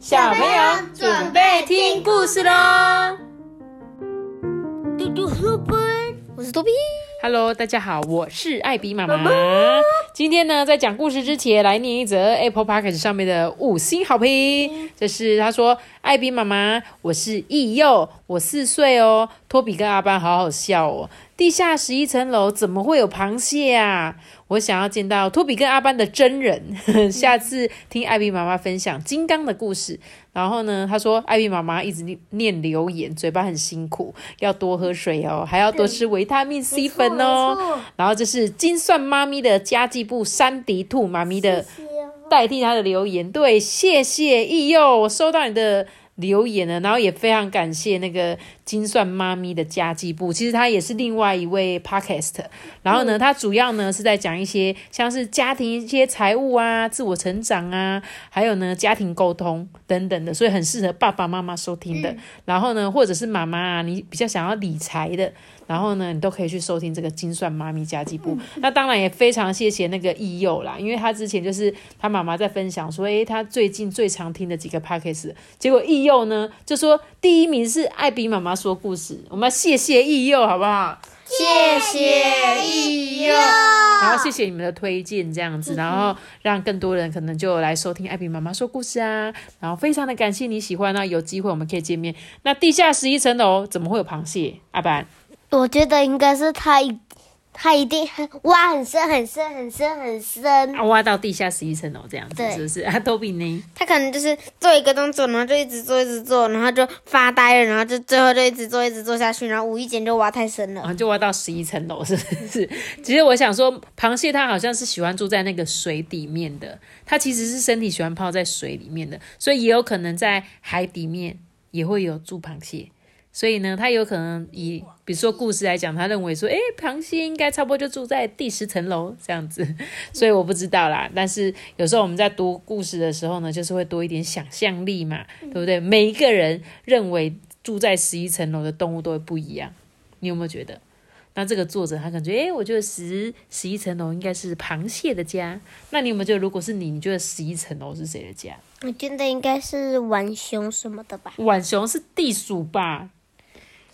小朋友准备听故事喽！嘟嘟书本，我是多比。Hello，大家好，我是艾比妈妈。今天呢，在讲故事之前，来念一则 Apple Podcast 上面的五星好评。这是他说：“艾比妈妈，我是易佑，我四岁哦。托比跟阿班好好笑哦。地下十一层楼怎么会有螃蟹啊？我想要见到托比跟阿班的真人。下次听艾比妈妈分享金刚的故事。然后呢，他说艾比妈妈一直念念留言，嘴巴很辛苦，要多喝水哦，还要多吃维他命 C 粉哦。然后这是金算妈咪的家计部山迪兔妈咪的代替他的留言，对，谢谢易佑，我收到你的留言了，然后也非常感谢那个金算妈咪的家计部，其实他也是另外一位 podcast，然后呢，他主要呢是在讲一些像是家庭一些财务啊、自我成长啊，还有呢家庭沟通等等的，所以很适合爸爸妈妈收听的。然后呢，或者是妈妈啊，你比较想要理财的。然后呢，你都可以去收听这个金算妈咪家计部。那当然也非常谢谢那个易佑啦，因为他之前就是他妈妈在分享说，诶，他最近最常听的几个 podcast，结果易佑呢就说第一名是艾比妈妈说故事，我们要谢谢易佑好不好？谢谢易佑。然后谢谢你们的推荐，这样子，然后让更多人可能就来收听艾比妈妈说故事啊。然后非常的感谢你喜欢，那有机会我们可以见面。那地下十一层楼怎么会有螃蟹？阿班。我觉得应该是他一，他一定很 挖很深很深很深很深。啊，挖到地下十一层楼这样子，对是不是？啊，都比呢？他可能就是做一个动作，然后就一直做，一直做，然后就发呆了，然后就最后就一直做，一直做下去，然后无意间就挖太深了。然后就挖到十一层楼，是不是？其实我想说，螃蟹它好像是喜欢住在那个水底面的，它其实是身体喜欢泡在水里面的，所以也有可能在海底面也会有住螃蟹。所以呢，他有可能以比如说故事来讲，他认为说，诶，螃蟹应该差不多就住在第十层楼这样子。所以我不知道啦，但是有时候我们在读故事的时候呢，就是会多一点想象力嘛，对不对？每一个人认为住在十一层楼的动物都会不一样，你有没有觉得？那这个作者他感觉，诶，我觉得十十一层楼应该是螃蟹的家。那你有没有觉得，如果是你，你觉得十一层楼是谁的家？我觉得应该是浣熊什么的吧。浣熊是地鼠吧？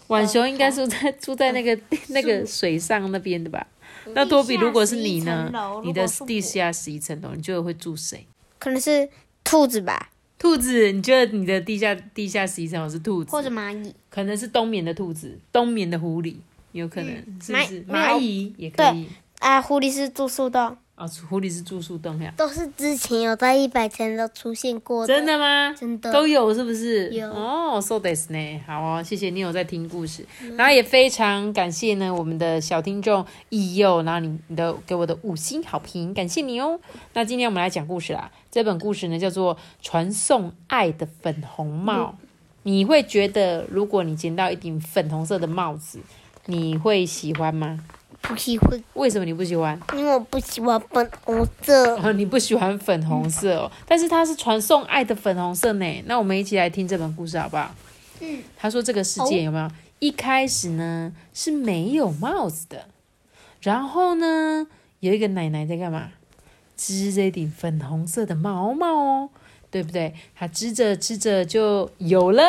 浣熊应该是在住在那个 那个水上那边的吧？那多比，如果是你呢？你的地下十一层楼，你觉得会住谁？可能是兔子吧，兔子，你觉得你的地下地下十一层楼是兔子，或者蚂蚁。可能是冬眠的兔子，冬眠的狐狸，有可能、是不是？蚂蚁也可以。啊，狐狸是住树洞，哦，狐狸是住树洞呀？都是之前有在一百层都出现过的。真的吗？真的都有是不是？有哦，so this 呢？好哦，谢谢你有在听故事，然后也非常感谢呢我们的小听众易佑，然后你你的给我的五星好评，感谢你哦。那今天我们来讲故事啦，这本故事呢叫做《传送爱的粉红帽》。你会觉得，如果你捡到一顶粉红色的帽子，你会喜欢吗？不喜欢，为什么你不喜欢？因为我不喜欢粉红色。哦，你不喜欢粉红色哦，但是它是传送爱的粉红色呢。那我们一起来听这本故事好不好？嗯，他说这个世界有没有、一开始呢是没有帽子的，然后呢有一个奶奶在干嘛？织这顶粉红色的毛毛哦，对不对？她织着织着就有了，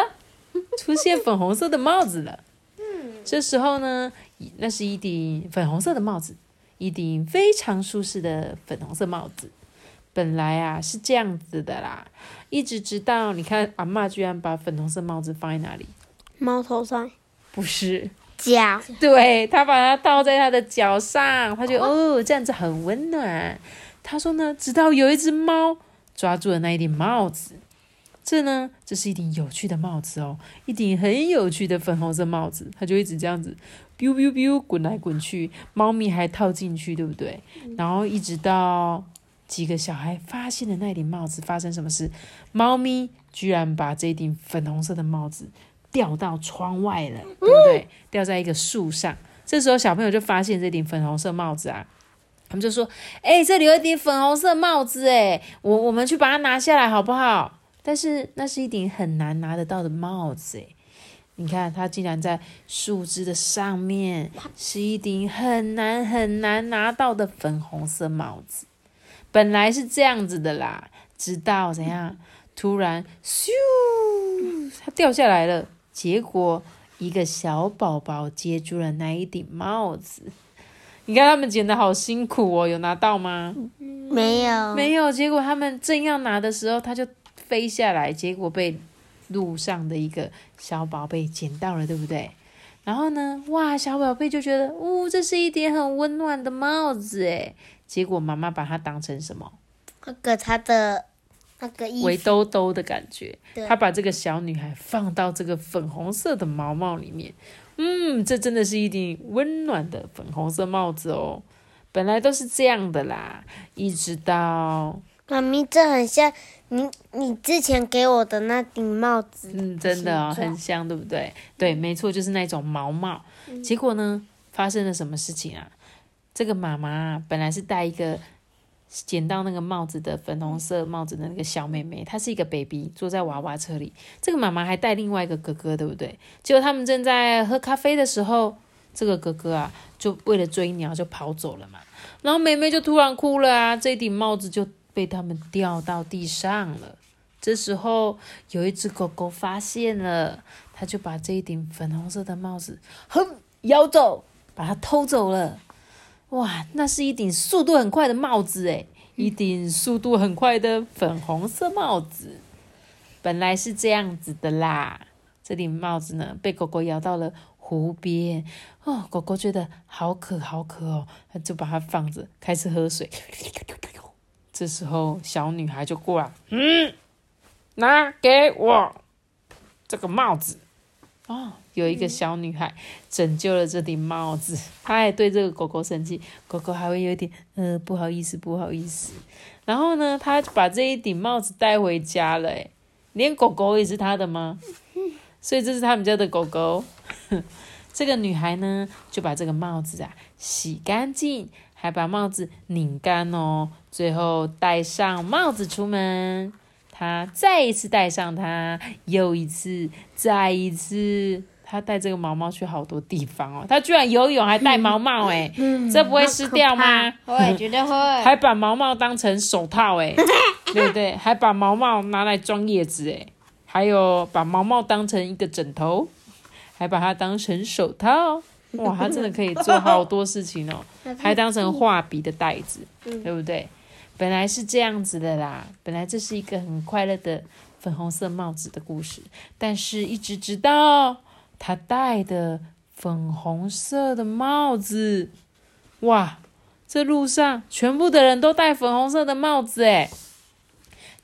出现粉红色的帽子了。嗯，这时候呢，那是一顶粉红色的帽子。一顶非常舒适的粉红色帽子。本来啊是这样子的啦，一直直到你看阿嬷居然把粉红色帽子放在哪里？猫头上不是，脚，对他把它套在他的脚上，他觉得哦这样子很温暖。他说呢，直到有一只猫抓住了那一顶帽子，这呢，这是一顶有趣的帽子哦，一顶很有趣的粉红色帽子，它就一直这样子，biu biu biu 滚来滚去，猫咪还套进去，对不对？然后一直到几个小孩发现了那顶帽子，发生什么事？猫咪居然把这顶粉红色的帽子掉到窗外了，对不对？掉在一个树上。这时候小朋友就发现这顶粉红色帽子啊，他们就说：“哎、这里有一顶粉红色帽子，哎，我我们去把它拿下来好不好？”但是那是一顶很难拿得到的帽子，哎，你看它竟然在树枝的上面，是一顶很难很难拿到的粉红色帽子。本来是这样子的啦，直到怎样？突然咻，它掉下来了。结果一个小宝宝接住了那一顶帽子。你看他们捡的好辛苦哦，有拿到吗？没有，没有。结果他们正要拿的时候，它就飞下来，结果被路上的一个小宝贝捡到了，对不对？然后呢，哇，小宝贝就觉得，呜、这是一顶很温暖的帽子诶。结果妈妈把它当成什么？那个他的那个，围兜兜的感觉。对他把这个小女孩放到这个粉红色的毛帽里面，嗯，这真的是一顶温暖的粉红色帽子哦。本来都是这样的啦，一直到妈咪，这很像你你之前给我的那顶帽子。嗯，真的哦，很像，对不对？对，没错，就是那种毛帽。结果呢，发生了什么事情啊？这个妈妈啊本来是戴一个捡到那个帽子的粉红色帽子的那个小妹妹，她是一个 baby，坐在娃娃车里。这个妈妈还带另外一个哥哥，对不对？结果他们正在喝咖啡的时候，这个哥哥啊，就为了追鸟就跑走了嘛。然后妹妹就突然哭了啊，这顶帽子就被他们掉到地上了。这时候有一只狗狗发现了，它就把这一顶粉红色的帽子，哼，咬走，把它偷走了。哇，那是一顶速度很快的帽子诶，一顶速度很快的粉红色帽子。本来是这样子的啦，这顶帽子呢被狗狗咬到了湖边，哦，狗狗觉得好渴好渴哦，它就把它放着，开始喝水。这时候小女孩就过来，嗯，拿给我这个帽子。哦，有一个小女孩拯救了这顶帽子，她还对这个狗狗生气，狗狗还会有点呃不好意思不好意思。然后呢，她把这一顶帽子带回家了，诶，连狗狗也是她的吗？所以这是他们家的狗狗。这个女孩呢，就把这个帽子啊洗干净，还把帽子拧干哦，最后戴上帽子出门。他再一次戴上它，又一次，再一次。他带这个毛毛去好多地方哦。他居然游泳还戴毛毛哎，这不会湿掉吗？会，绝对会。还把毛毛当成手套哎，对不对？还把毛毛拿来装叶子哎，还有把毛毛当成一个枕头，还把它当成手套。哇，它真的可以做好多事情哦，还当成画笔的袋子，对不对？本来是这样子的啦，本来这是一个很快乐的粉红色帽子的故事，但是一直直到他戴的粉红色的帽子，哇！这路上全部的人都戴粉红色的帽子，诶，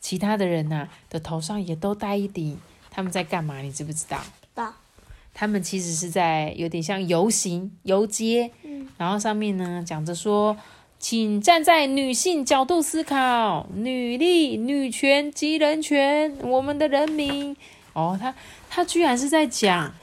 其他的人呐、的头上也都戴一顶。他们在干嘛？你知不知道？道他们其实是在有点像游行、游街，嗯然后上面呢讲着说，请站在女性角度思考，女力、女权及人权，我们的人民。哦，他他居然是在讲，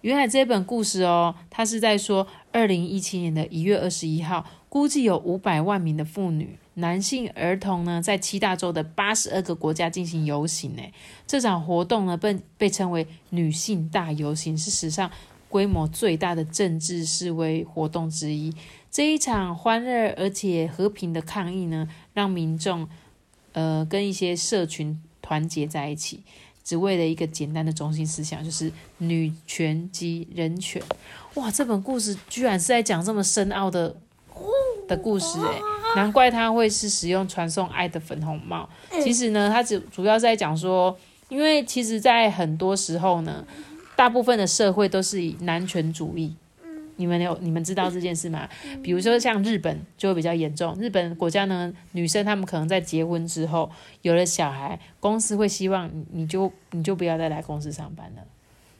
原来这本故事哦，他是在说，二零一七年的一月二十一号，估计有五百万名的妇女、男性、儿童呢，在七大洲的八十二个国家进行游行。呢，这场活动呢，被被称为女性大游行，是史上规模最大的政治示威活动之一。这一场欢乐而且和平的抗议呢，让民众呃跟一些社群团结在一起，只为了一个简单的中心思想，就是女权及人权。哇，这本故事居然是在讲这么深奥的的故事诶，难怪他会是使用传送爱的粉红帽。其实呢，他只主要是在讲说，因为其实，在很多时候呢，大部分的社会都是以男权主义。你们有你们知道这件事吗？比如说像日本就会比较严重，日本国家呢，女生她们可能在结婚之后有了小孩，公司会希望你你就你就不要再来公司上班了。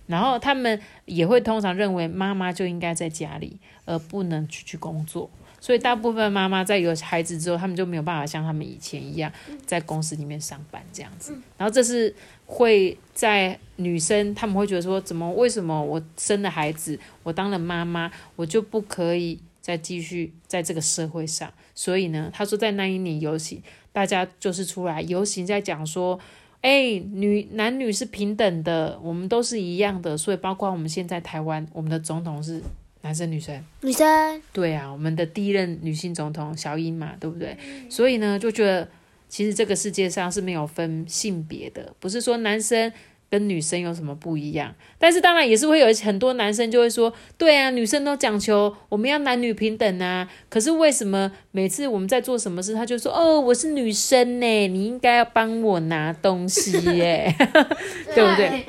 然后他们也会通常认为妈妈就应该在家里，而不能出去工作。所以大部分妈妈在有孩子之后，他们就没有办法像他们以前一样在公司里面上班这样子。然后这是会在女生他们会觉得说，怎么为什么我生了孩子，我当了妈妈，我就不可以再继续在这个社会上？所以呢，他说在那一年游行，大家就是出来游行，在讲说。哎，女男女是平等的，我们都是一样的，所以包括我们现在台湾，我们的总统是男生女生。女生对啊，我们的第一任女性总统小英嘛，对不对？所以呢，就觉得其实这个世界上是没有分性别的，不是说男生跟女生有什么不一样。但是当然也是会有很多男生就会说，对啊，女生都讲求我们要男女平等啊。可是为什么每次我们在做什么事，他就说，哦，我是女生呢，你应该要帮我拿东西耶，对不对？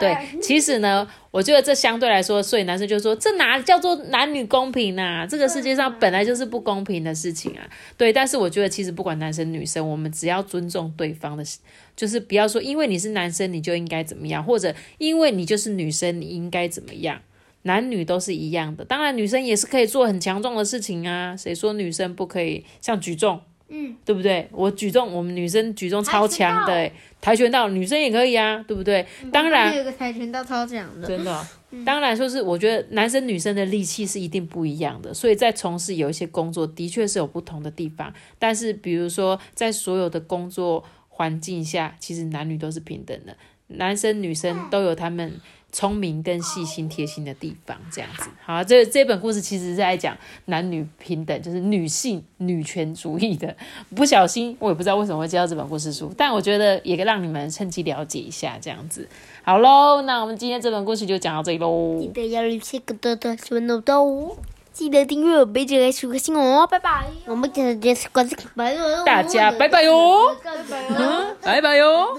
对，其实呢，我觉得这相对来说，所以男生就说，这哪叫做男女公平啊？这个世界上本来就是不公平的事情啊。对，但是我觉得其实不管男生女生，我们只要尊重对方的，就是不要说因为你是男生你就应该怎么样，或者因为你就是女生你应该怎么样，男女都是一样的。当然女生也是可以做很强壮的事情啊，谁说女生不可以？像举重。嗯，对不对？我举重，我们女生举重超强的、欸，跆拳道女生也可以啊，对不对？当然，有个跆拳道超强的，真的，当然说是我觉得男生女生的力气是一定不一样的，所以在从事有一些工作的确是有不同的地方。但是比如说在所有的工作环境下，其实男女都是平等的，男生女生都有他们。聪明跟细心贴心的地方，这样子。好。这这本故事其实是在讲男女平等，就是女性女权主义的。不小心，我也不知道为什么会接到这本故事书，但我觉得也让你们趁机了解一下，这样子。好喽，那我们今天这本故事就讲到这里喽。记得要留下个多多喜欢的哦，记得订阅我贝姐来数个星哦，拜拜。我们记得关注拜拜大家拜拜哟，拜拜。哟。拜拜。哟。